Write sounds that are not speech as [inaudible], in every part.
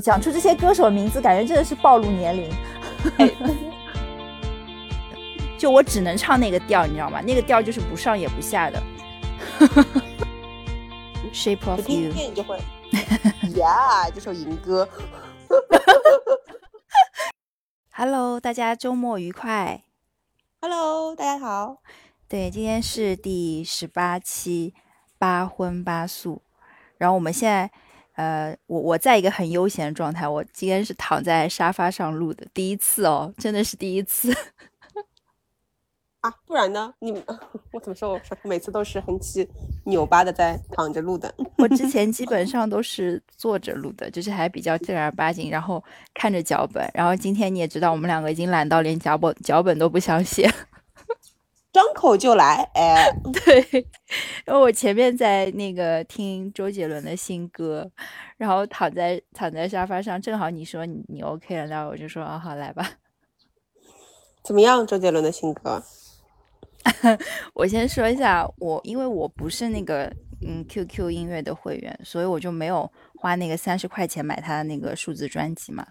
讲出这些歌手的名字，感觉真的是暴露年龄。[laughs] 就我只能唱那个调，你知道吗？那个调就是不上也不下的。[laughs] Shape of You，你就会，[laughs] Yeah，这首银歌。Hello，大家周末愉快。Hello，大家好。对，今天是第十八期八荤八素，然后我们现在。呃，我我在一个很悠闲的状态，我今天是躺在沙发上录的，第一次哦，真的是第一次 [laughs] 啊，不然呢？你 [laughs] 我怎么说？我每次都是横七扭八的在躺着录的。[laughs] 我之前基本上都是坐着录的，就是还比较正儿八经，然后看着脚本。然后今天你也知道，我们两个已经懒到连脚本脚本都不想写。张口就来，哎，[laughs] 对，然后我前面在那个听周杰伦的新歌，然后躺在躺在沙发上，正好你说你你 OK 了，然后我就说啊好来吧。[laughs] 怎么样，周杰伦的新歌？[laughs] 我先说一下，我因为我不是那个嗯 QQ 音乐的会员，所以我就没有花那个三十块钱买他的那个数字专辑嘛。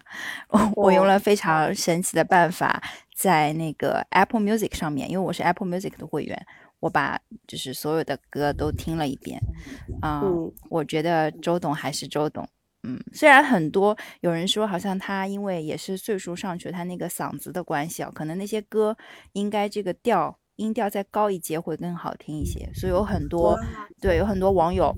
我用了非常神奇的办法。在那个 Apple Music 上面，因为我是 Apple Music 的会员，我把就是所有的歌都听了一遍。啊，我觉得周董还是周董。嗯，虽然很多有人说，好像他因为也是岁数上去，他那个嗓子的关系啊，可能那些歌应该这个调音调再高一阶会更好听一些。所以有很多对有很多网友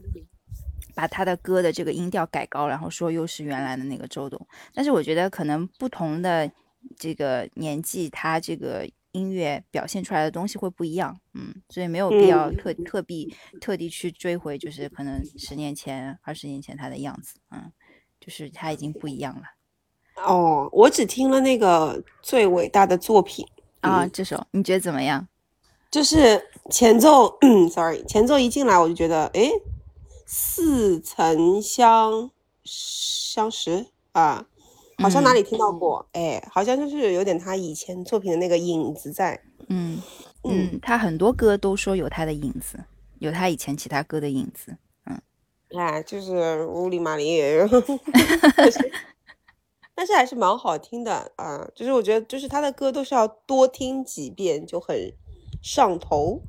把他的歌的这个音调改高，然后说又是原来的那个周董。但是我觉得可能不同的。这个年纪，他这个音乐表现出来的东西会不一样，嗯，所以没有必要特特地特地去追回，就是可能十年前、二十年前他的样子，嗯，就是他已经不一样了。哦，我只听了那个最伟大的作品啊，这首你觉得怎么样？就是前奏，sorry，前奏一进来我就觉得，哎，似曾相相识啊。好像哪里听到过，哎，好像就是有点他以前作品的那个影子在。嗯嗯，他很多歌都说有他的影子，有他以前其他歌的影子。嗯，哎，就是乌里麻里，[laughs] 但是还是蛮好听的啊。就是我觉得，就是他的歌都是要多听几遍就很上头。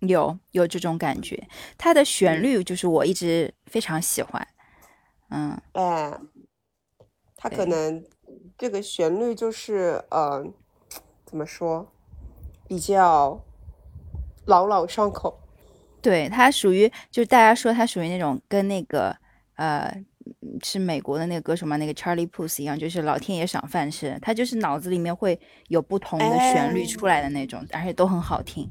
有有这种感觉，它的旋律就是我一直非常喜欢。嗯，哎。它可能这个旋律就是呃，怎么说，比较朗朗上口。对它属于就是大家说它属于那种跟那个呃是美国的那个歌手嘛，那个 Charlie Puth 一样，就是老天爷赏饭吃，他就是脑子里面会有不同的旋律出来的那种，而且都很好听。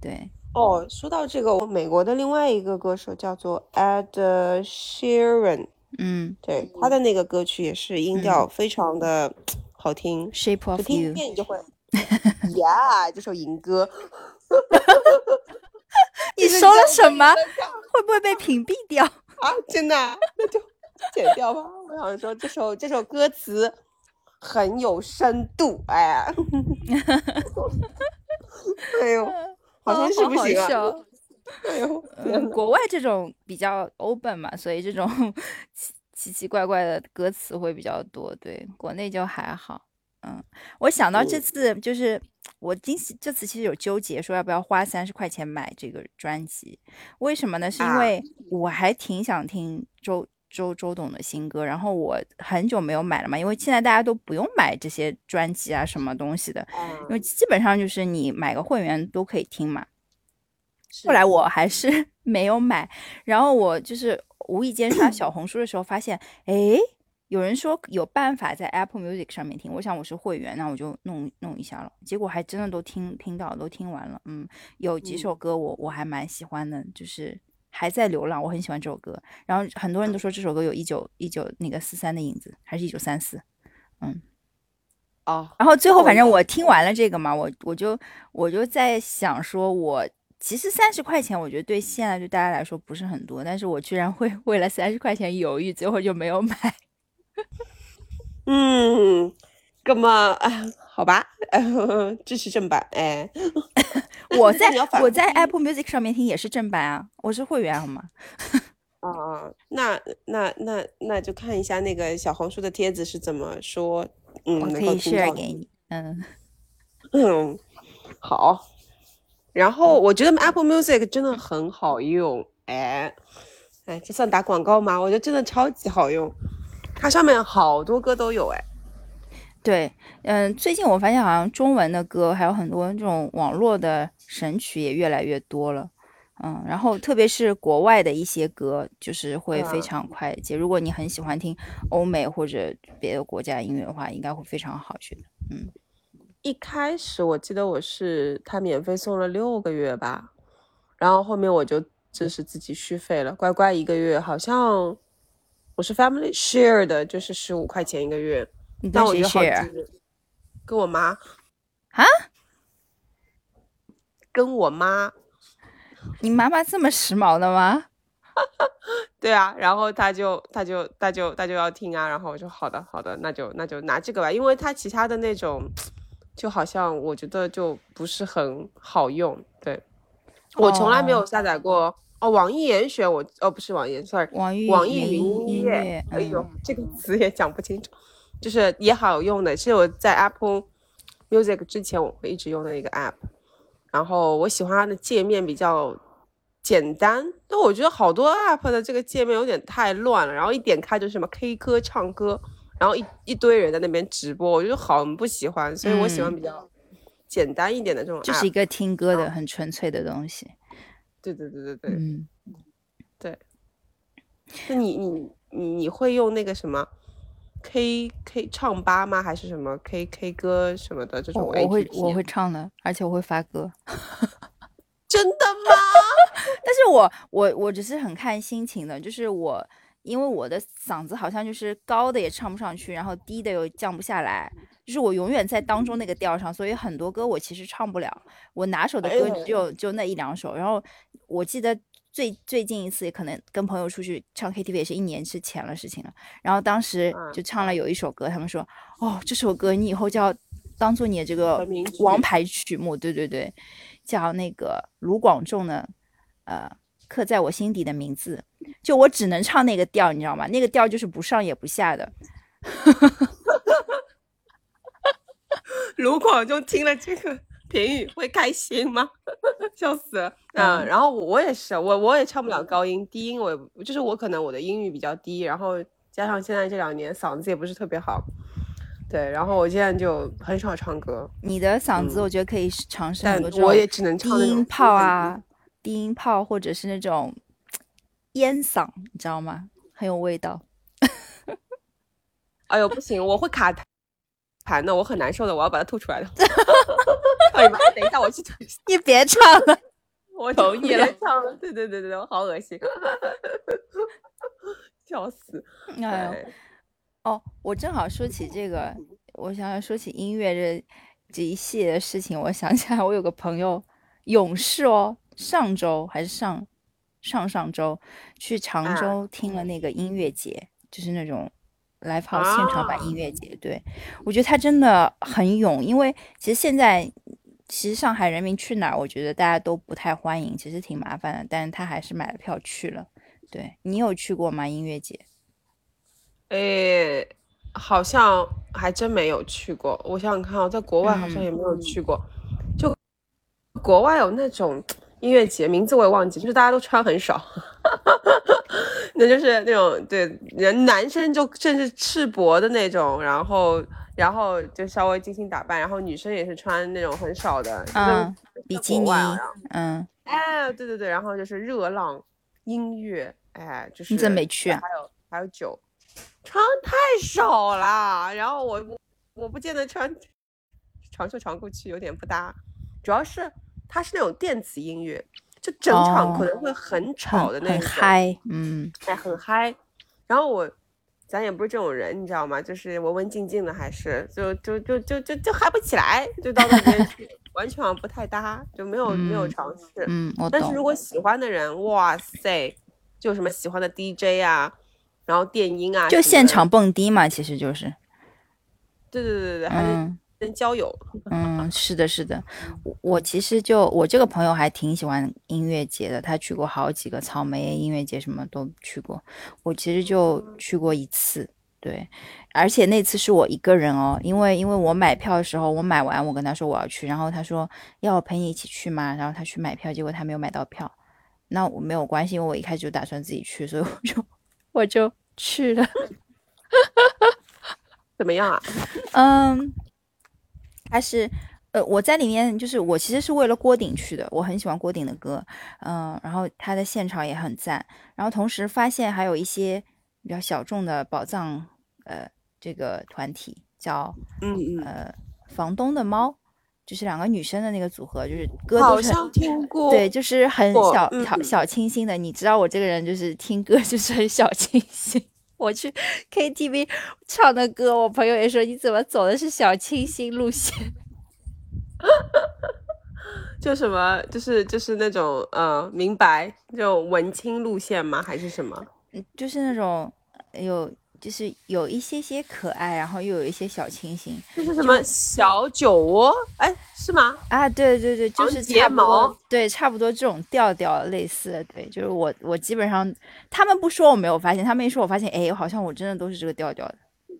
对哦，说到这个，美国的另外一个歌手叫做 Ed Sheeran。嗯，对，他的那个歌曲也是音调非常的好听，Shape of You，听一遍你就会，[laughs] Yeah，这首银歌，[laughs] 你说了什么？[laughs] 会不会被屏蔽掉啊？真的？剪掉吧。我想说这首这首歌词很有深度，哎呀，[laughs] 哎呦，好像是不行啊。哎呦，国外这种比较 open 嘛，所以这种 [laughs] 奇奇奇怪怪的歌词会比较多。对，国内就还好。嗯，我想到这次就是我今这次其实有纠结，说要不要花三十块钱买这个专辑？为什么呢？是因为我还挺想听周周周董的新歌，然后我很久没有买了嘛，因为现在大家都不用买这些专辑啊什么东西的，因为基本上就是你买个会员都可以听嘛。后来我还是 [laughs] 没有买，然后我就是无意间刷小红书的时候发现，哎，有人说有办法在 Apple Music 上面听，我想我是会员，那我就弄弄一下了，结果还真的都听听到，都听完了，嗯，有几首歌我我还蛮喜欢的，就是还在流浪，我很喜欢这首歌，然后很多人都说这首歌有一九一九那个四三的影子，还是一九三四，嗯，哦，然后最后反正我听完了这个嘛，我我就我就在想说，我。其实三十块钱，我觉得对现在对大家来说不是很多，但是我居然会为了三十块钱犹豫，最后就没有买。[laughs] 嗯，那么好吧，[laughs] 支持正版。哎，我在我在 Apple Music 上面听也是正版啊，我是会员好吗？啊，[laughs] 那那那那就看一下那个小红书的帖子是怎么说。嗯，我可以 share 给你。嗯 [laughs] 嗯，好。然后我觉得 Apple Music 真的很好用，哎哎，这算打广告吗？我觉得真的超级好用，它上面好多歌都有，哎。对，嗯，最近我发现好像中文的歌还有很多这种网络的神曲也越来越多了，嗯，然后特别是国外的一些歌，就是会非常快捷。如果你很喜欢听欧美或者别的国家音乐的话，应该会非常好学的。嗯，一开始我记得我是他免费送了六个月吧，然后后面我就就是自己续费了，乖乖一个月，好像我是 Family Share 的，就是十五块钱一个月。你跟谁 share？跟我妈。啊？跟我妈。你妈妈这么时髦的吗？[laughs] 对啊，然后他就他就他就他就要听啊，然后我说好的好的，那就那就拿这个吧，因为他其他的那种就好像我觉得就不是很好用。对，我从来没有下载过哦，网易严选我哦不是网易，sorry，网易网易云音乐。哎呦，这个词也讲不清楚。就是也好用的，是我在 Apple Music 之前我会一直用的一个 App，然后我喜欢它的界面比较简单，但我觉得好多 App 的这个界面有点太乱了，然后一点开就是什么 K 歌唱歌，然后一一堆人在那边直播，我就很不喜欢，所以我喜欢比较简单一点的这种，就是一个听歌的很纯粹的东西。对对对对对，嗯，对。那你你你你会用那个什么？K K 唱吧吗？还是什么 K K 歌什么的这种？我会我会唱的，而且我会发歌。[laughs] 真的吗？[laughs] 但是我我我只是很看心情的，就是我因为我的嗓子好像就是高的也唱不上去，然后低的又降不下来，就是我永远在当中那个调上，所以很多歌我其实唱不了。我拿手的歌只有就那一两首，然后我记得。最最近一次可能跟朋友出去唱 KTV 也是一年之前的事情了，然后当时就唱了有一首歌，他们说哦这首歌你以后就要当做你的这个王牌曲目，对对对，叫那个卢广仲的呃刻在我心底的名字，就我只能唱那个调，你知道吗？那个调就是不上也不下的。[laughs] 卢广仲听了这个。评语会开心吗？[laughs] 笑死了。嗯，然后我也是，我我也唱不了高音，低音我就是我可能我的音域比较低，然后加上现在这两年嗓子也不是特别好，对，然后我现在就很少唱歌。你的嗓子我觉得可以尝试很多我也只能唱低音炮啊，低音炮或者是那种烟嗓，你知道吗？很有味道。[laughs] 哎呦，不行，我会卡痰的，我很难受的，我要把它吐出来的。[laughs] [laughs] 可以吗？等一下，我去吐。你别唱了，[laughs] 我同意了。唱了，对对对对对，我好恶心，笑死！哎，哦，我正好说起这个，我想想说起音乐这这一系列的事情，我想起来，我有个朋友，勇士哦，上周还是上上上周去常州听了那个音乐节，就是那种。来跑现场版音乐节，对我觉得他真的很勇，因为其实现在其实上海人民去哪儿，我觉得大家都不太欢迎，其实挺麻烦的，但是他还是买了票去了。对你有去过吗？音乐节？诶，好像还真没有去过。我想想看啊，在国外好像也没有去过。就国外有那种音乐节，名字我也忘记，就是大家都穿很少。[laughs] 那就是那种对人男生就甚至赤膊的那种，然后然后就稍微精心打扮，然后女生也是穿那种很少的，嗯，比基尼，嗯，哎，对对对，然后就是热浪音乐，哎，就是你怎么没去啊？还有还有酒，穿太少了，然后我我我不见得穿长袖长裤去有点不搭，主要是它是那种电子音乐。就整场可能会很吵的那种，嗨，嗯，哎，很嗨。然后我，咱也不是这种人，你知道吗？就是文文静静的，还是就就就就就就嗨不起来，就到那边去，完全不太搭，就没有没有尝试。嗯，我但是如果喜欢的人，哇塞，就什么喜欢的 DJ 啊，然后电音啊，就现场蹦迪嘛，其实就是。对对对对对，还是人交友。嗯，是的，是的。我我其实就我这个朋友还挺喜欢音乐节的，他去过好几个草莓音乐节，什么都去过。我其实就去过一次，对，而且那次是我一个人哦，因为因为我买票的时候，我买完我跟他说我要去，然后他说要我陪你一起去吗？然后他去买票，结果他没有买到票。那我没有关系，因为我一开始就打算自己去，所以我就我就去了。[laughs] 怎么样啊？嗯，还是呃，我在里面就是我其实是为了郭顶去的，我很喜欢郭顶的歌，嗯，然后他的现场也很赞，然后同时发现还有一些比较小众的宝藏，呃，这个团体叫嗯房东的猫，就是两个女生的那个组合，就是歌都是像听过。对，就是很过小嗯小小清新的。你知道我这个人就是听歌就是很小清新。我去 KTV 唱的歌，我朋友也说你怎么走的是小清新路线？[laughs] 就什么，就是就是那种呃，明白，就文青路线吗？还是什么？嗯就是那种有就是有一些些可爱，然后又有一些小清新就是什么小酒窝？哎，是吗？啊，对对对，就是长睫毛，对，差不多这种调调类似的，对，就是我我基本上他们不说我没有发现，他们一说我发现，哎，好像我真的都是这个调调的。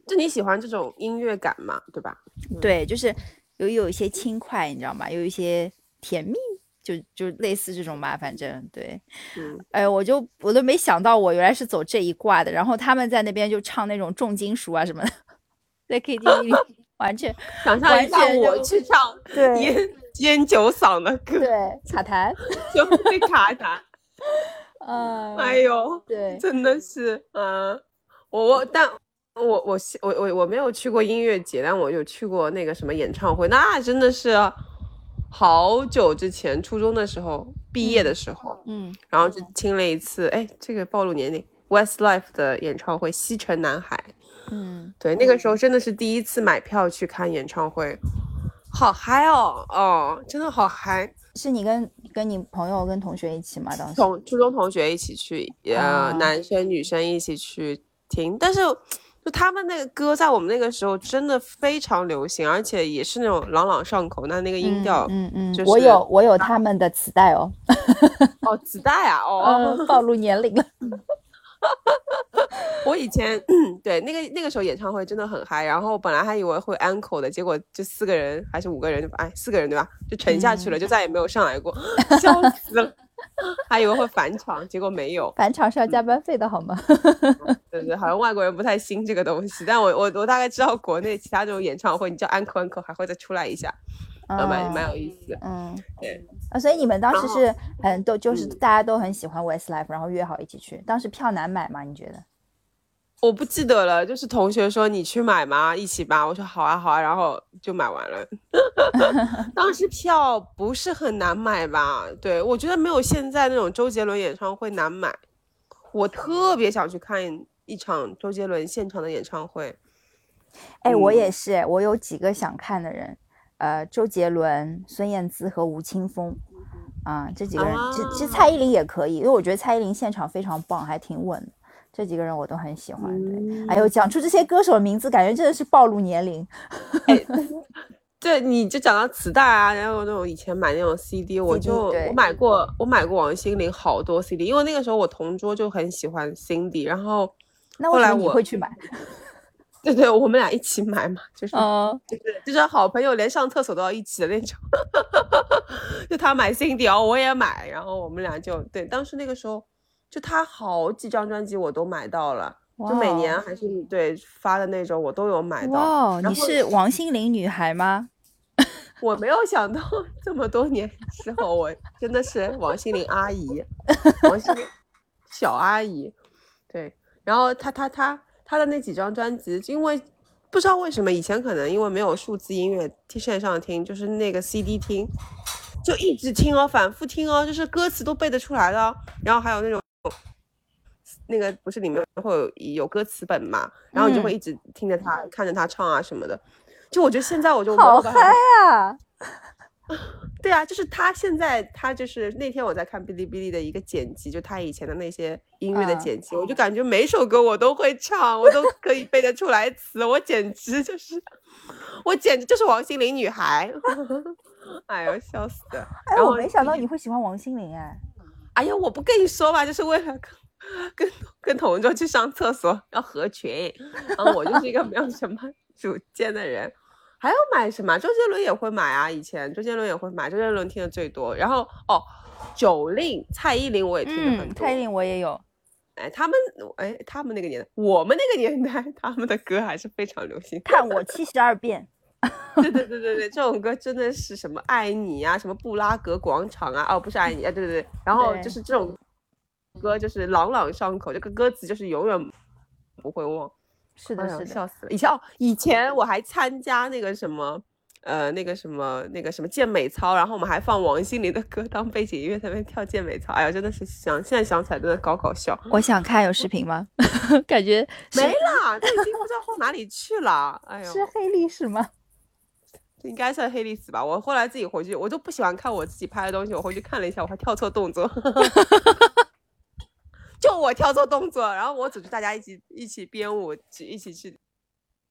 就你喜欢这种音乐感嘛，对吧？对，就是有有一些轻快，你知道吗？有一些甜蜜，就就类似这种吧，反正对。嗯，哎，我就我都没想到我原来是走这一挂的，然后他们在那边就唱那种重金属啊什么的，[laughs] 在 KTV 里完全 [laughs] 想象一下我去唱 [laughs] 对烟烟酒嗓的歌，对 [laughs] 卡痰，就会卡痰。嗯，哎呦，对，真的是，嗯，我我但。我我我我我没有去过音乐节，但我有去过那个什么演唱会，那真的是好久之前，初中的时候，毕业的时候，嗯然后就听了一次，哎，这个暴露年龄，Westlife 的演唱会《西城男孩》，嗯，对，那个时候真的是第一次买票去看演唱会，好嗨哦，哦，真的好嗨！是你跟跟你朋友跟同学一起吗？当时同初中同学一起去，呃，啊男生女生一起去听，但是就他们那个歌在我们那个时候真的非常流行，而且也是那种朗朗上口，那那个音调，嗯嗯，就是我有我有他们的磁带哦，[laughs] 哦，磁带啊，哦，嗯，暴露年龄了，[laughs] 我以前 [clears throat] 对那个那个时候演唱会真的很嗨，然后本来还以为会 uncle 的，结果就四个人还是五个人就，哎，四个人对吧？就沉下去了，就再也没有上来过，笑死了，[laughs] 还以为会返场，结果没有。返场是要加班费的好吗？[laughs] 对对，好像外国人不太兴这个东西，但我我我大概知道国内其他这种演唱会，你叫 uncle uncle 还会再出来一下，呃，蛮蛮有意思的。嗯，对，啊，所以你们当时是很都就是嗯大家都很喜欢 Westlife，然后约好一起去。当时票难买吗？你觉得？我不记得了，就是同学说你去买吗？一起吧。我说好啊好啊，然后就买完了。[laughs] 当时票不是很难买吧？对，我觉得没有现在那种周杰伦演唱会难买。我特别想去看一场周杰伦现场的演唱会。哎，我嗯也是，哎，我有几个想看的人，呃，周杰伦、孙燕姿和吴青峰，啊，这几个人，其其实啊蔡依林也可以，因为我觉得蔡依林现场非常棒，还挺稳的。这几个人我都很喜欢。对，哎呦，讲出这些歌手的名字，感觉真的是暴露年龄。[laughs] 对，你就讲到磁带啊，然后那种以前买那种 CD，我就我买过，我买过王心凌好多 CD，因为那个时候我同桌就很喜欢 Cindy，然后后来我会去买？对对，我们俩一起买嘛，就是、哦，就是就是好朋友，连上厕所都要一起的那种。[laughs] 就他买 Cindy，然后我也买，然后我们俩就对，当时那个时候就他好几张专辑我都买到了，就每年还是对发的那种我都有买到。哦，你是王心凌女孩吗？[laughs] 我没有想到这么多年之后，我真的是王心凌阿姨，[laughs] 王心凌小阿姨。对，然后她她她她的那几张专辑，因为不知道为什么以前可能因为没有数字音乐听线上听，就是那个 CD 听，就一直听哦，反复听哦，就是歌词都背得出来的哦。然后还有那种那个不是里面会有有歌词本嘛，然后你就会嗯一直听着他、看着他唱啊什么的。就我觉得现在我就没好嗨啊！[laughs] 对啊，就是他现在他就是那天我在看哔哩哔哩的一个剪辑，就他以前的那些音乐的剪辑，我就感觉每首歌我都会唱，我都可以背得出来词，我简直就是，我简直就是王心凌女孩。[laughs] 哎呦，笑死了！哎，我没想到你会喜欢王心凌哎。[laughs] 哎呀，我不跟你说吧，就是为了跟跟跟同桌去上厕所要合群，然后我就是一个没有什么主见的人。还要买什么？周杰伦也会买啊，以前周杰伦也会买，周杰伦听的最多。然后哦，九令、蔡依林我也听的很多。蔡依林我也有。哎，他们哎，他们那个年代，我们那个年代，他们的歌还是非常流行。看我七十二变。[laughs] 对对对对对，这种歌真的是什么爱你啊，什么布拉格广场啊，哦不是爱你啊，对对对，然后就是这种歌就是朗朗上口，这个歌词就是永远不会忘。是的，是的，笑死了。以前哦，以前我还参加那个什么，呃，那个什么，那个什么健美操，然后我们还放王心凌的歌当背景音乐，在那边跳健美操。哎呀，真的是想现在想起来真的搞搞笑。我想看有视 [laughs] 频吗？[laughs] 感觉没了，这已经不知道放哪里去了。哎呦，是黑历史吗？[laughs] 应该算黑历史吧。我后来自己回去，我就不喜欢看我自己拍的东西。我回去看了一下，我还跳错动作。就我跳错动作，然后我组织大家一起一起编舞，一起去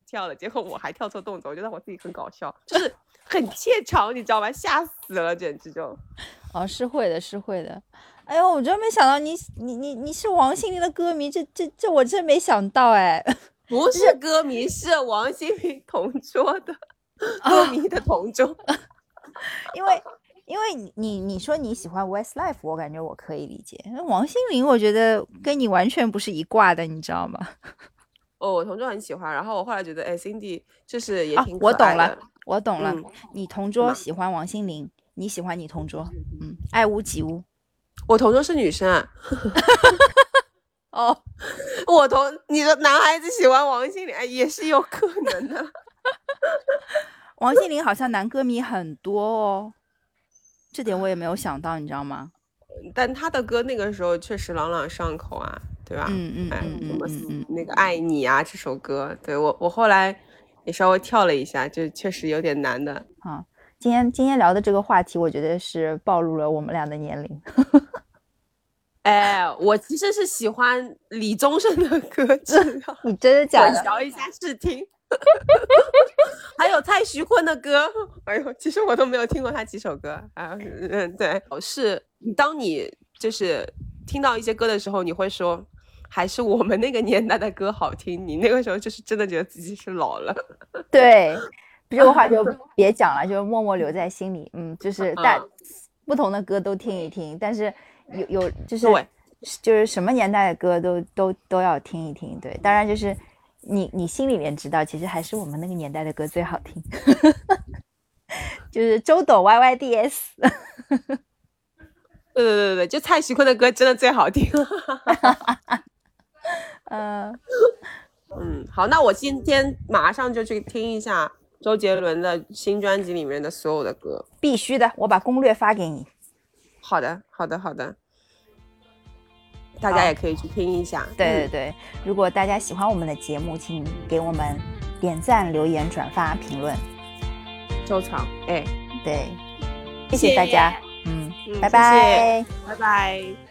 跳了，结果我还跳错动作，我觉得我自己很搞笑，就是很怯场，你知道吗？吓死了，简直就。哦，是会的，是会的。哎呦，我真没想到你你你你是王心凌的歌迷，这这这我真没想到哎。[laughs] 不是歌迷，是王心凌同桌的歌迷的同桌，[laughs] 因为。因为你你你说你喜欢 Westlife，我感觉我可以理解。王心凌，我觉得跟你完全不是一挂的，你知道吗？[laughs] 哦，我同桌很喜欢，然后我后来觉得，哎，Cindy 就是也挺我懂了，我懂了。你同桌喜欢王心凌，你喜欢你同桌，嗯，爱屋及乌。我同桌是女生。啊。[laughs] 哦，[laughs] 我同你的男孩子喜欢王心凌，哎，也是有可能的。王心凌好像男歌迷很多哦。这点我也没有想到，你知道吗？但他的歌那个时候确实朗朗上口啊，对吧？嗯嗯嗯嗯嗯，那个爱你啊这首歌，对我我后来也稍微跳了一下，就确实有点难的。啊，今天今天聊的这个话题，我觉得是暴露了我们俩的年龄。[laughs] 哎，我其实是喜欢李宗盛的歌，[laughs] 你真的假的？混淆一下视听。[laughs] 还有蔡徐坤的歌，哎呦，其实我都没有听过他几首歌啊。嗯，对，是当你就是听到一些歌的时候，你会说还是我们那个年代的歌好听。你那个时候就是真的觉得自己是老了。[laughs] 对，这个话就 [laughs] 别讲了，就默默留在心里。嗯，就是但不同的歌都听一听，但是有有就是就是什么年代的歌都都都要听一听。对，当然就是。你你心里面知道，其实还是我们那个年代的歌最好听，[laughs] 就是周董 Y Y D S。[laughs] 对对对对就蔡徐坤的歌真的最好听。[laughs] 嗯嗯，好，那我今天马上就去听一下周杰伦的新专辑里面的所有的歌，必须的，我把攻略发给你。好的，好的，好的。大家也可以去听一下。对对对，如果大家喜欢我们的节目，请给我们点赞、留言、转发、评论、收藏。哎，对，谢谢大家。嗯，拜拜，拜拜。